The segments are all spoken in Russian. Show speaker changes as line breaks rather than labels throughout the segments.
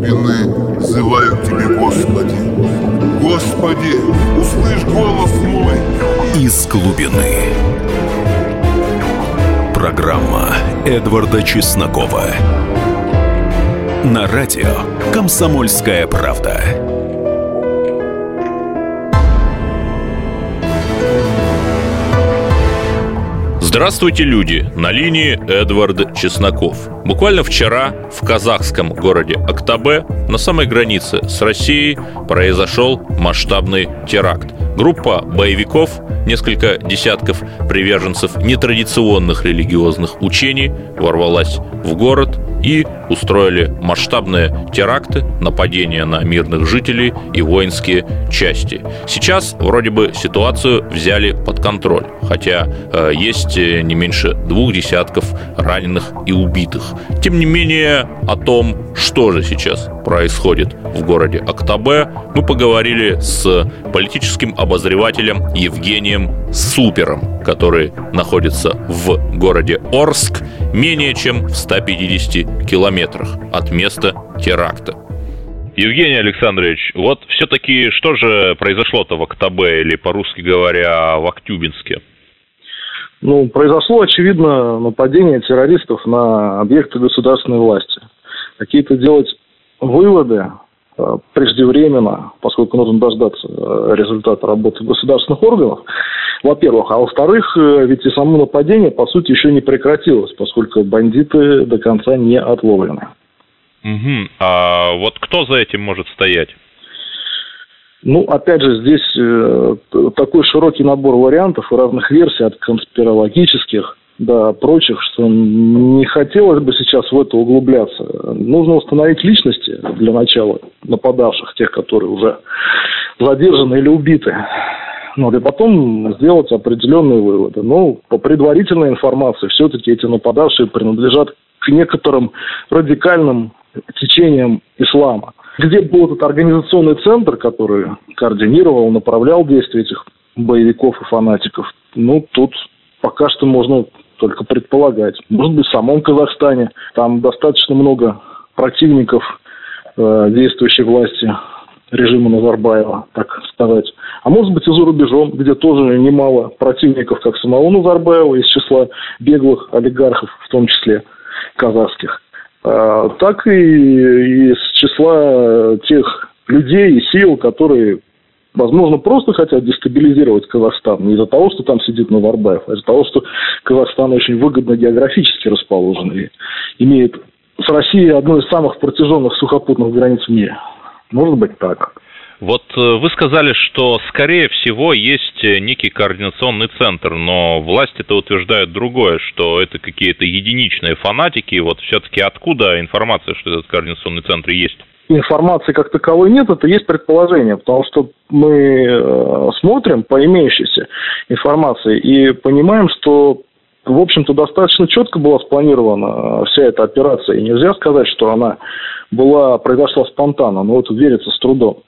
глубины взываю к Тебе, Господи. Господи, услышь голос мой.
Из глубины. Программа Эдварда Чеснокова. На радио «Комсомольская правда».
Здравствуйте, люди! На линии Эдвард Чесноков. Буквально вчера в казахском городе Актабе на самой границе с Россией произошел масштабный теракт. Группа боевиков, несколько десятков приверженцев нетрадиционных религиозных учений ворвалась в город и устроили масштабные теракты, нападения на мирных жителей и воинские части. Сейчас вроде бы ситуацию взяли под контроль, хотя э, есть не меньше двух десятков раненых и убитых. Тем не менее, о том, что же сейчас происходит в городе Актабе, мы поговорили с политическим обозревателем Евгением Супером, который находится в городе Орск, менее чем в 150 километрах от места теракта. Евгений Александрович, вот все-таки что же произошло-то в Актабе, или по-русски говоря, в Актюбинске?
Ну, произошло, очевидно, нападение террористов на объекты государственной власти. Какие-то делать выводы преждевременно, поскольку нужно дождаться э, результата работы государственных органов, во-первых. А во-вторых, э, ведь и само нападение, по сути, еще не прекратилось, поскольку бандиты до конца не отловлены.
Угу. А вот кто за этим может стоять?
Ну, опять же, здесь э, такой широкий набор вариантов и разных версий от конспирологических до прочих, что не хотелось бы сейчас в это углубляться. Нужно установить личности для начала нападавших, тех, которые уже задержаны или убиты. Ну, и потом сделать определенные выводы. Ну, по предварительной информации, все-таки эти нападавшие принадлежат к некоторым радикальным течениям ислама. Где был этот организационный центр, который координировал, направлял действия этих боевиков и фанатиков? Ну, тут пока что можно только предполагать. Может быть, в самом Казахстане. Там достаточно много противников э, действующей власти режима Назарбаева, так сказать. А может быть и за рубежом, где тоже немало противников, как самого Назарбаева, из числа беглых олигархов, в том числе казахских. А, так и из числа тех людей и сил, которые, возможно, просто хотят дестабилизировать Казахстан. Не из-за того, что там сидит Назарбаев, а из-за того, что Казахстан очень выгодно географически расположен и имеет с Россией одну из самых протяженных сухопутных границ в мире. Может быть так.
Вот э, вы сказали, что, скорее всего, есть э, некий координационный центр, но власти-то утверждают другое, что это какие-то единичные фанатики. Вот все-таки откуда информация, что этот координационный центр есть?
Информации как таковой нет, это есть предположение, потому что мы э, смотрим по имеющейся информации и понимаем, что в общем-то, достаточно четко была спланирована вся эта операция. И нельзя сказать, что она была, произошла спонтанно, но это верится с трудом.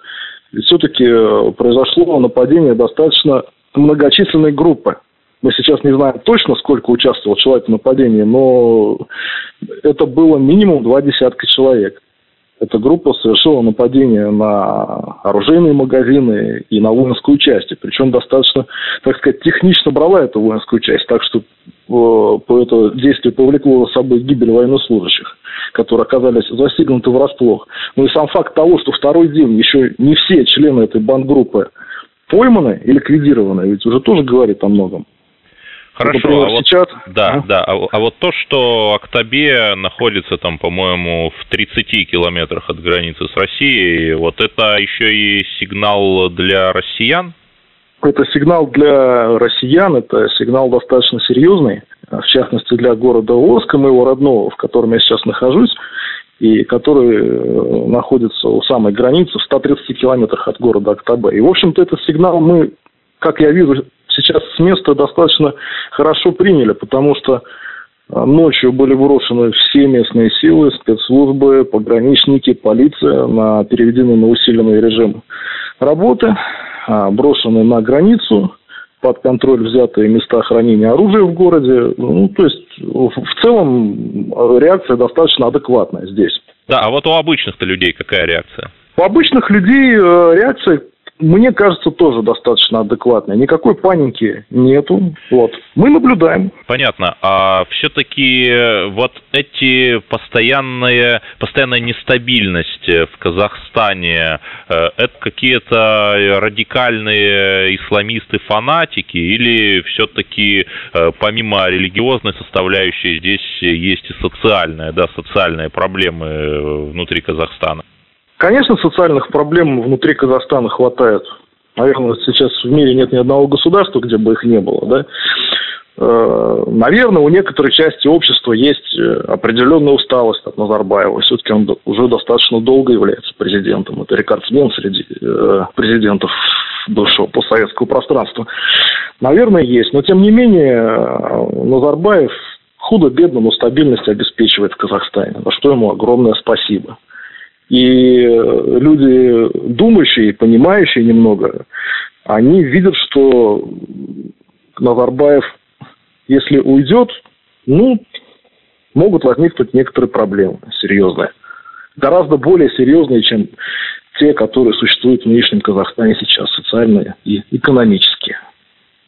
Ведь все-таки э, произошло нападение достаточно многочисленной группы. Мы сейчас не знаем точно, сколько участвовал человек в нападении, но это было минимум два десятка человек. Эта группа совершила нападение на оружейные магазины и на воинскую часть. Причем достаточно, так сказать, технично брала эту воинскую часть. Так что по это действие повлекло за собой гибель военнослужащих, которые оказались застигнуты врасплох. Ну и сам факт того, что второй день еще не все члены этой бандгруппы пойманы и ликвидированы, ведь уже тоже говорит о многом.
Хорошо, например, а вот, сейчас... да, а? да, а, а вот то, что Актабе находится там, по-моему, в 30 километрах от границы с Россией, вот это еще и сигнал для россиян?
Это сигнал для россиян, это сигнал достаточно серьезный, в частности для города Орска, моего родного, в котором я сейчас нахожусь, и который э, находится у самой границы в 130 километрах от города Актабе. И, в общем-то, этот сигнал мы, как я вижу, сейчас с места достаточно хорошо приняли, потому что э, ночью были брошены все местные силы, спецслужбы, пограничники, полиция, на, переведены на усиленный режим работы. А, брошены на границу, под контроль взятые места хранения оружия в городе. Ну, то есть, в целом, реакция достаточно адекватная здесь.
Да, а вот у обычных-то людей какая реакция?
У обычных людей э, реакция мне кажется, тоже достаточно адекватная. Никакой паники нету. Вот. Мы наблюдаем.
Понятно. А все-таки э, вот эти постоянные, постоянная нестабильность в Казахстане, э, это какие-то радикальные исламисты-фанатики или все-таки э, помимо религиозной составляющей здесь есть и социальная, да, социальные проблемы внутри Казахстана?
Конечно, социальных проблем внутри Казахстана хватает. Наверное, сейчас в мире нет ни одного государства, где бы их не было, да. Э, наверное, у некоторой части общества есть э, определенная усталость от Назарбаева. Все-таки он уже достаточно долго является президентом. Это рекордсмен среди э, президентов бывшего постсоветского пространства. Наверное, есть. Но, тем не менее, Назарбаев худо-бедно, но стабильность обеспечивает в Казахстане, за что ему огромное спасибо. И люди, думающие, понимающие немного, они видят, что Назарбаев, если уйдет, ну, могут возникнуть некоторые проблемы серьезные. Гораздо более серьезные, чем те, которые существуют в нынешнем Казахстане сейчас, социальные и экономические.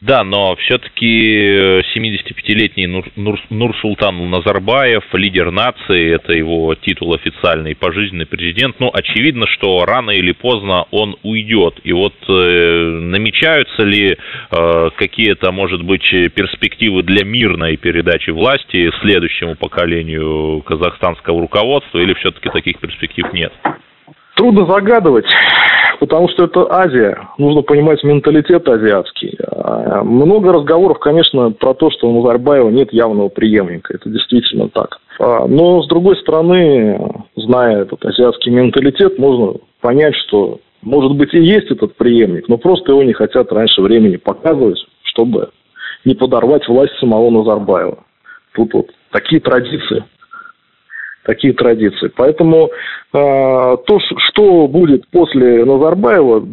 Да, но все-таки 75-летний Нур, Нур, Нурсултан Назарбаев, лидер нации, это его титул официальный, пожизненный президент, ну, очевидно, что рано или поздно он уйдет. И вот э, намечаются ли э, какие-то, может быть, перспективы для мирной передачи власти следующему поколению казахстанского руководства, или все-таки таких перспектив нет?
Трудно загадывать потому что это Азия. Нужно понимать менталитет азиатский. А, много разговоров, конечно, про то, что у Назарбаева нет явного преемника. Это действительно так. А, но, с другой стороны, зная этот азиатский менталитет, можно понять, что, может быть, и есть этот преемник, но просто его не хотят раньше времени показывать, чтобы не подорвать власть самого Назарбаева. Тут вот такие традиции такие традиции. Поэтому э, то, что будет после Назарбаева,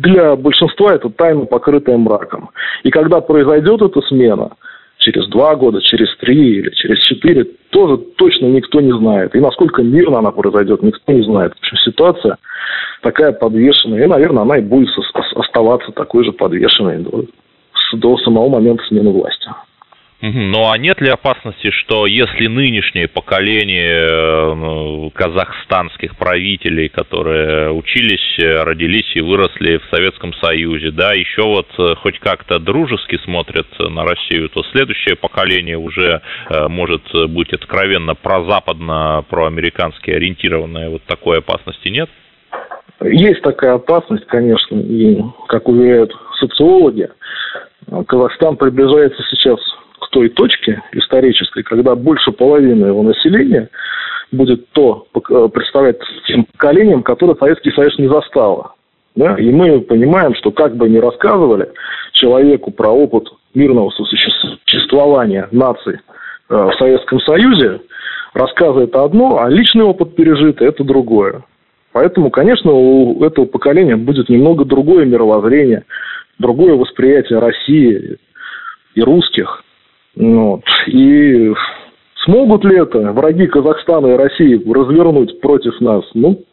для большинства это тайна, покрытая мраком. И когда произойдет эта смена, через два года, через три или через четыре, тоже точно никто не знает. И насколько мирно она произойдет, никто не знает. В общем, ситуация такая подвешенная. И, наверное, она и будет оставаться такой же подвешенной до, до самого момента смены власти.
Ну а нет ли опасности, что если нынешнее поколение э, казахстанских правителей, которые учились, родились и выросли в Советском Союзе, да, еще вот э, хоть как-то дружески смотрят на Россию, то следующее поколение уже э, может быть откровенно прозападно, проамерикански ориентированное. Вот такой опасности нет?
Есть такая опасность, конечно, и, как уверяют социологи, Казахстан приближается сейчас той точке исторической, когда больше половины его населения будет то э, представлять тем поколением, которое Советский Союз не застало. Да? И мы понимаем, что как бы ни рассказывали человеку про опыт мирного существования наций э, в Советском Союзе, рассказы это одно, а личный опыт пережитый это другое. Поэтому, конечно, у этого поколения будет немного другое мировоззрение, другое восприятие России и русских. Вот. И смогут ли это враги Казахстана и России развернуть против нас? Ну,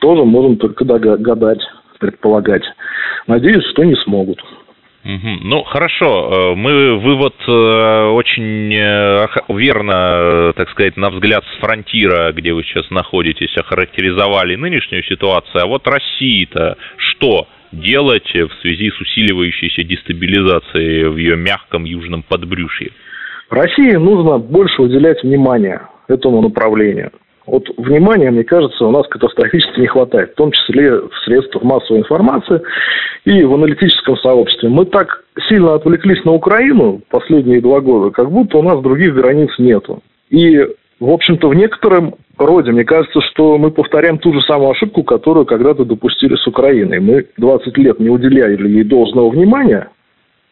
тоже можем только гадать, предполагать. Надеюсь, что не смогут.
Ну, хорошо, э, мы вывод э, очень э, верно, так сказать, на взгляд с фронтира, где вы сейчас находитесь, охарактеризовали нынешнюю ситуацию. А вот России-то что? Делать в связи с усиливающейся дестабилизацией в ее мягком южном подбрюшье?
России нужно больше уделять внимание этому направлению. Вот внимания, мне кажется, у нас катастрофически не хватает, в том числе в средствах массовой информации и в аналитическом сообществе. Мы так сильно отвлеклись на Украину последние два года, как будто у нас других границ нету. И, в общем-то, в некотором роде. Мне кажется, что мы повторяем ту же самую ошибку, которую когда-то допустили с Украиной. Мы 20 лет не уделяли ей должного внимания,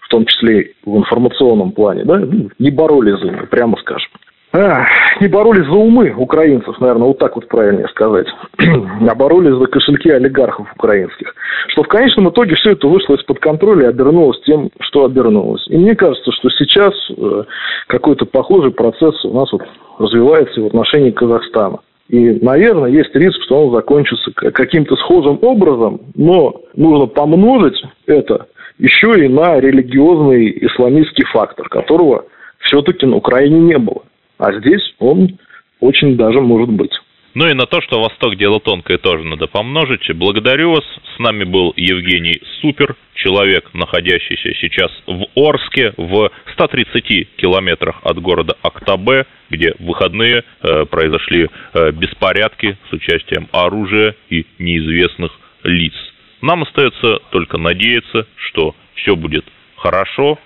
в том числе в информационном плане, да, ну, не боролись за нее, прямо скажем. А, не боролись за умы украинцев, наверное, вот так вот правильнее сказать, а боролись за кошельки олигархов украинских. Что в конечном итоге все это вышло из-под контроля и обернулось тем, что обернулось. И мне кажется, что сейчас э, какой-то похожий процесс у нас вот развивается в отношении Казахстана. И, наверное, есть риск, что он закончится каким-то схожим образом, но нужно помножить это еще и на религиозный исламистский фактор, которого все-таки на Украине не было. А здесь он очень даже может быть.
Ну и на то, что Восток дело тонкое, тоже надо помножить. Благодарю вас. С нами был Евгений Супер, человек, находящийся сейчас в Орске, в 130 километрах от города Актабе, где в выходные э, произошли э, беспорядки с участием оружия и неизвестных лиц. Нам остается только надеяться, что все будет хорошо.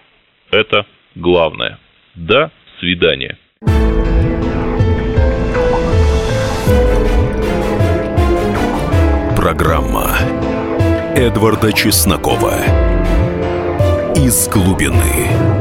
Это главное. До свидания.
Программа Эдварда Чеснокова «Из глубины».